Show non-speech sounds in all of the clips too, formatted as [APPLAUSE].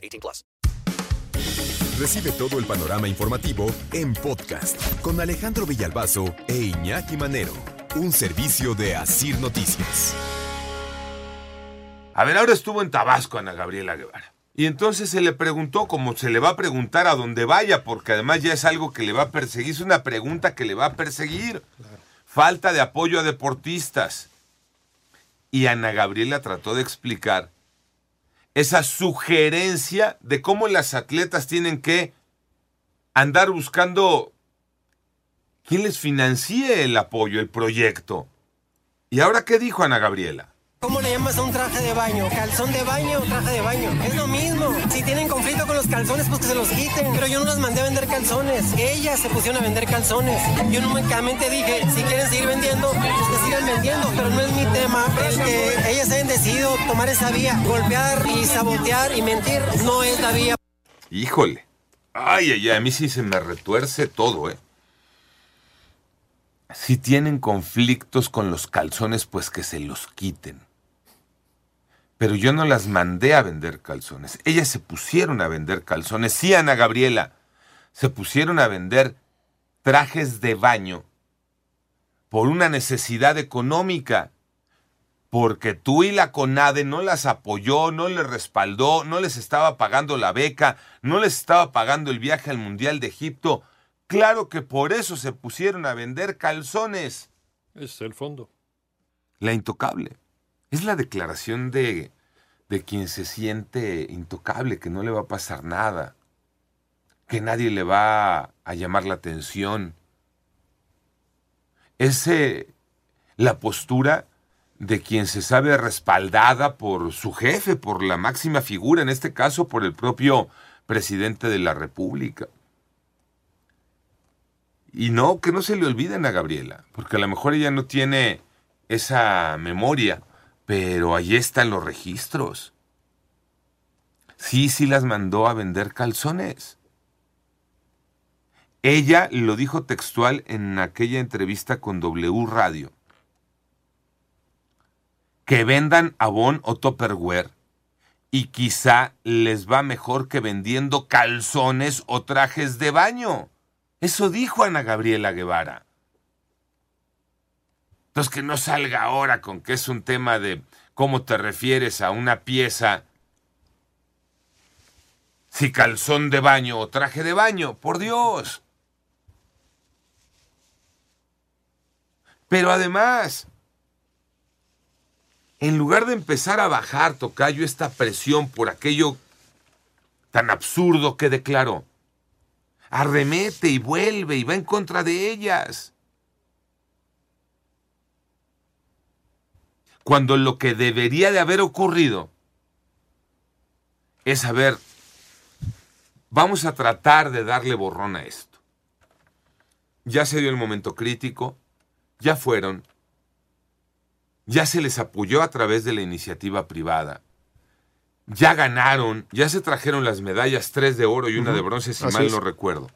18 plus. Recibe todo el panorama informativo en podcast con Alejandro Villalbazo e Iñaki Manero. Un servicio de Asir Noticias. A ver, ahora estuvo en Tabasco Ana Gabriela Guevara. Y entonces se le preguntó, como se le va a preguntar a donde vaya, porque además ya es algo que le va a perseguir, es una pregunta que le va a perseguir. Falta de apoyo a deportistas. Y Ana Gabriela trató de explicar esa sugerencia de cómo las atletas tienen que andar buscando quién les financie el apoyo, el proyecto. ¿Y ahora qué dijo Ana Gabriela? ¿Cómo le llamas a un traje de baño? ¿Calzón de baño o traje de baño? Es lo mismo. Si tienen conflicto con los calzones, pues que se los quiten. Pero yo no las mandé a vender calzones. Ellas se pusieron a vender calzones. Yo únicamente dije, si quieren seguir vendiendo, pues que sigan vendiendo. Pero no es mi tema. El que ellas hayan decidido tomar esa vía, golpear y sabotear y mentir, no es la vía. Híjole. Ay, ay, ay, a mí sí se me retuerce todo, ¿eh? Si tienen conflictos con los calzones, pues que se los quiten pero yo no las mandé a vender calzones. Ellas se pusieron a vender calzones. Sí, Ana Gabriela, se pusieron a vender trajes de baño por una necesidad económica. Porque tú y la CONADE no las apoyó, no les respaldó, no les estaba pagando la beca, no les estaba pagando el viaje al Mundial de Egipto. Claro que por eso se pusieron a vender calzones. Es el fondo. La intocable. Es la declaración de, de quien se siente intocable, que no le va a pasar nada, que nadie le va a llamar la atención. Es la postura de quien se sabe respaldada por su jefe, por la máxima figura, en este caso por el propio presidente de la República. Y no, que no se le olviden a Gabriela, porque a lo mejor ella no tiene esa memoria pero ahí están los registros. Sí, sí las mandó a vender calzones. Ella lo dijo textual en aquella entrevista con W Radio. Que vendan Avon o Topperware y quizá les va mejor que vendiendo calzones o trajes de baño. Eso dijo Ana Gabriela Guevara. Entonces que no salga ahora con que es un tema de cómo te refieres a una pieza, si calzón de baño o traje de baño, por Dios. Pero además, en lugar de empezar a bajar, Tocayo, esta presión por aquello tan absurdo que declaró, arremete y vuelve y va en contra de ellas. Cuando lo que debería de haber ocurrido es saber, vamos a tratar de darle borrón a esto. Ya se dio el momento crítico, ya fueron, ya se les apoyó a través de la iniciativa privada, ya ganaron, ya se trajeron las medallas, tres de oro y una de bronce, si mal no recuerdo.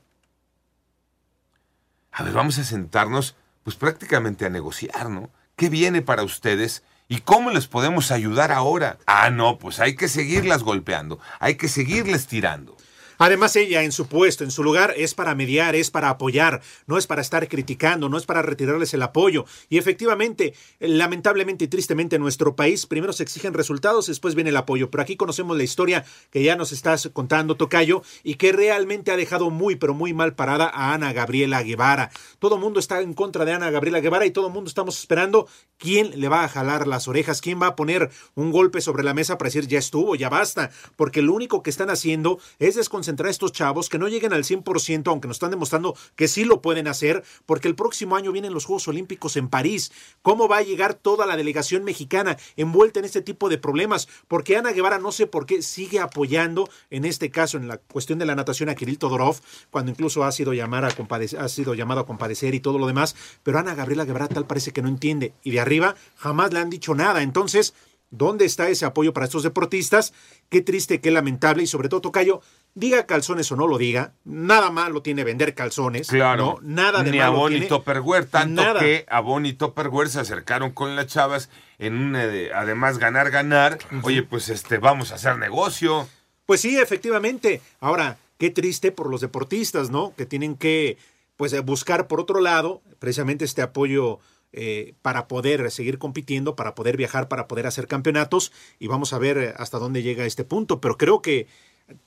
A ver, vamos a sentarnos, pues prácticamente a negociar, ¿no? ¿Qué viene para ustedes? ¿Y cómo les podemos ayudar ahora? Ah, no, pues hay que seguirlas golpeando, hay que seguirles tirando. Además, ella en su puesto, en su lugar, es para mediar, es para apoyar, no es para estar criticando, no es para retirarles el apoyo. Y efectivamente, lamentablemente y tristemente en nuestro país, primero se exigen resultados, después viene el apoyo. Pero aquí conocemos la historia que ya nos estás contando, Tocayo, y que realmente ha dejado muy, pero muy mal parada a Ana Gabriela Guevara. Todo mundo está en contra de Ana Gabriela Guevara y todo mundo estamos esperando quién le va a jalar las orejas, quién va a poner un golpe sobre la mesa para decir ya estuvo, ya basta, porque lo único que están haciendo es desconcertar concentrar a estos chavos, que no lleguen al 100%, aunque nos están demostrando que sí lo pueden hacer, porque el próximo año vienen los Juegos Olímpicos en París. ¿Cómo va a llegar toda la delegación mexicana envuelta en este tipo de problemas? Porque Ana Guevara, no sé por qué, sigue apoyando, en este caso, en la cuestión de la natación a Kirill Todorov, cuando incluso ha sido, llamar a ha sido llamado a compadecer y todo lo demás, pero Ana Gabriela Guevara tal parece que no entiende. Y de arriba jamás le han dicho nada. Entonces, ¿Dónde está ese apoyo para estos deportistas? Qué triste, qué lamentable y sobre todo, Tocayo, diga calzones o no lo diga, nada malo tiene vender calzones. Claro. ¿no? Nada de Ni malo a Bonnie tiene. Topperware, tanto Nada. que a Bonnie Topperware se acercaron con las chavas en un, eh, además ganar, ganar. Oye, pues este, vamos a hacer negocio. Pues sí, efectivamente. Ahora, qué triste por los deportistas, ¿no? Que tienen que pues eh, buscar por otro lado precisamente este apoyo eh, para poder seguir compitiendo, para poder viajar, para poder hacer campeonatos y vamos a ver eh, hasta dónde llega este punto. Pero creo que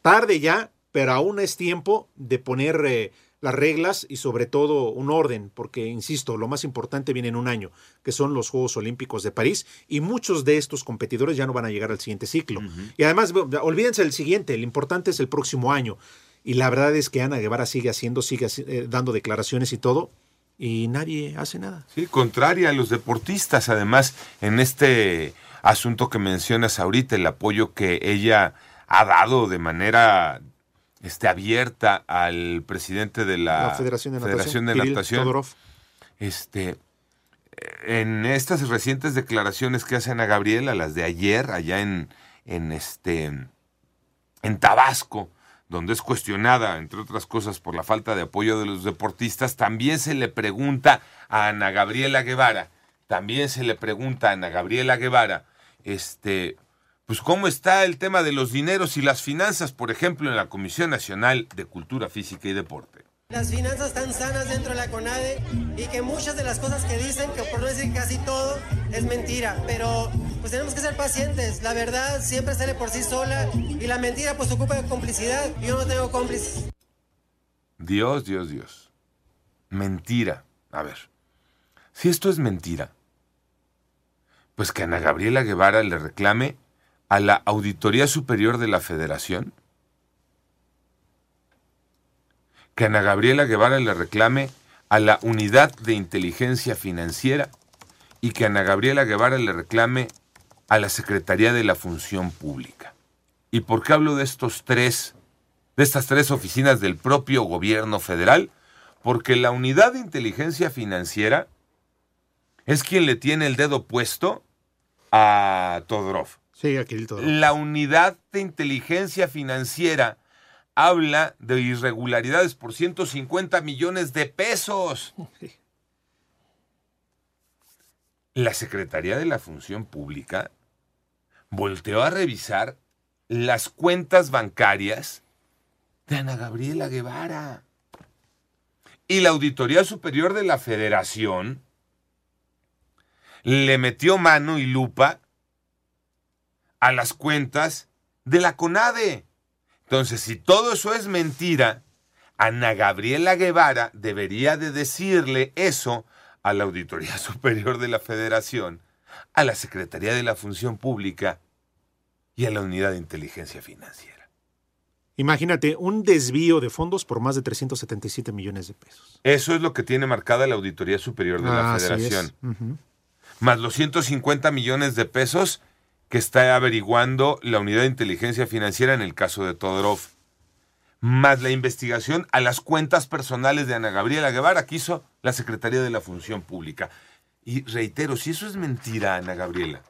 tarde ya, pero aún es tiempo de poner eh, las reglas y sobre todo un orden, porque, insisto, lo más importante viene en un año, que son los Juegos Olímpicos de París, y muchos de estos competidores ya no van a llegar al siguiente ciclo. Y además, olvídense del siguiente, el importante es el próximo año. Y la verdad es que Ana Guevara sigue haciendo, sigue eh, dando declaraciones y todo, y nadie hace nada. Sí, contraria a los deportistas, además, en este asunto que mencionas ahorita, el apoyo que ella ha dado de manera este, abierta al presidente de la, La Federación de Natación, Federación de Natación, este, en estas recientes declaraciones que hacen a Gabriela, las de ayer, allá en, en, este, en Tabasco, donde es cuestionada, entre otras cosas, por la falta de apoyo de los deportistas, también se le pregunta a Ana Gabriela Guevara, también se le pregunta a Ana Gabriela Guevara, este, pues cómo está el tema de los dineros y las finanzas, por ejemplo, en la Comisión Nacional de Cultura Física y Deporte. Las finanzas están sanas dentro de la CONADE y que muchas de las cosas que dicen, que por no decir casi todo, es mentira. Pero pues tenemos que ser pacientes. La verdad siempre sale por sí sola y la mentira pues ocupa de complicidad. Yo no tengo cómplices. Dios, Dios, Dios. Mentira. A ver, si esto es mentira, pues que Ana Gabriela Guevara le reclame a la Auditoría Superior de la Federación, que Ana Gabriela Guevara le reclame a la Unidad de Inteligencia Financiera y que Ana Gabriela Guevara le reclame a la Secretaría de la Función Pública. ¿Y por qué hablo de estos tres, de estas tres oficinas del propio gobierno federal? Porque la Unidad de Inteligencia Financiera es quien le tiene el dedo puesto a Todorov. Sí, a Todorov. La unidad de inteligencia financiera habla de irregularidades por 150 millones de pesos. La Secretaría de la Función Pública volteó a revisar las cuentas bancarias de Ana Gabriela Guevara. Y la Auditoría Superior de la Federación le metió mano y lupa a las cuentas de la CONADE. Entonces, si todo eso es mentira, Ana Gabriela Guevara debería de decirle eso a la Auditoría [LAUGHS] Superior de la Federación, a la Secretaría de la Función Pública y a la Unidad de Inteligencia Financiera. Imagínate, un desvío de fondos por más de 377 millones de pesos. Eso es lo que tiene marcada la Auditoría Superior de la es. Federación. Más los 150 millones de pesos que está averiguando la Unidad de Inteligencia Financiera en el caso de Todorov, más la investigación a las cuentas personales de Ana Gabriela Guevara que hizo la Secretaría de la Función Pública. Y reitero, si eso es mentira, Ana Gabriela,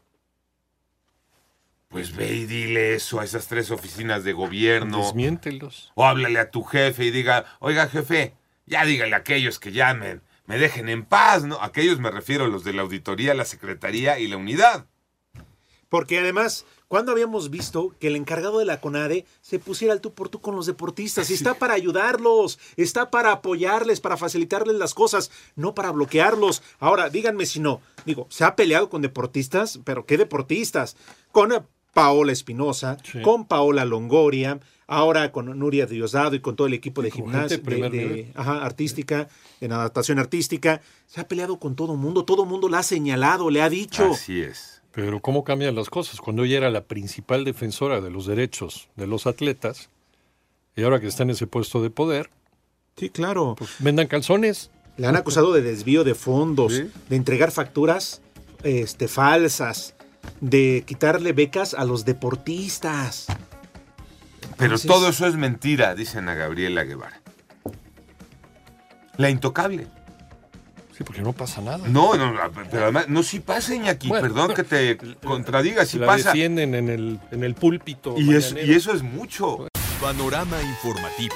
pues ve y dile eso a esas tres oficinas de gobierno. Desmiéntelos. O háblale a tu jefe y diga, oiga jefe, ya dígale a aquellos que ya me, me dejen en paz, ¿no? Aquellos me refiero a los de la auditoría, la secretaría y la unidad. Porque además, ¿cuándo habíamos visto que el encargado de la CONADE se pusiera al tú por tú con los deportistas? Y está para ayudarlos, está para apoyarles, para facilitarles las cosas, no para bloquearlos. Ahora, díganme si no. Digo, se ha peleado con deportistas, pero ¿qué deportistas? Con eh, Paola Espinosa, Sí. con Paola Longoria, ahora con Nuria Diosdado y con todo el equipo de gimnasia, de de, ajá, artística, de natación artística. Se ha peleado con todo mundo, todo mundo la ha señalado, le ha dicho. Así es. Pero ¿cómo cambian las cosas? Cuando ella era la principal defensora de los derechos de los atletas, Y ahora que está en ese puesto de poder, Sí, claro. pues vendan calzones. Le han acusado de desvío de fondos, Sí. de entregar facturas este, falsas, de quitarle becas a los deportistas. Pero Entonces- todo eso es mentira, dice Ana Gabriela Guevara. La intocable. Sí, porque no pasa nada. No, no, pero además, no, sí pasa, Iñaki. Bueno, Perdón que te contradiga, sí la pasa. defienden en el, en el púlpito. Y, es- mañanero. y eso es mucho. Panorama informativo.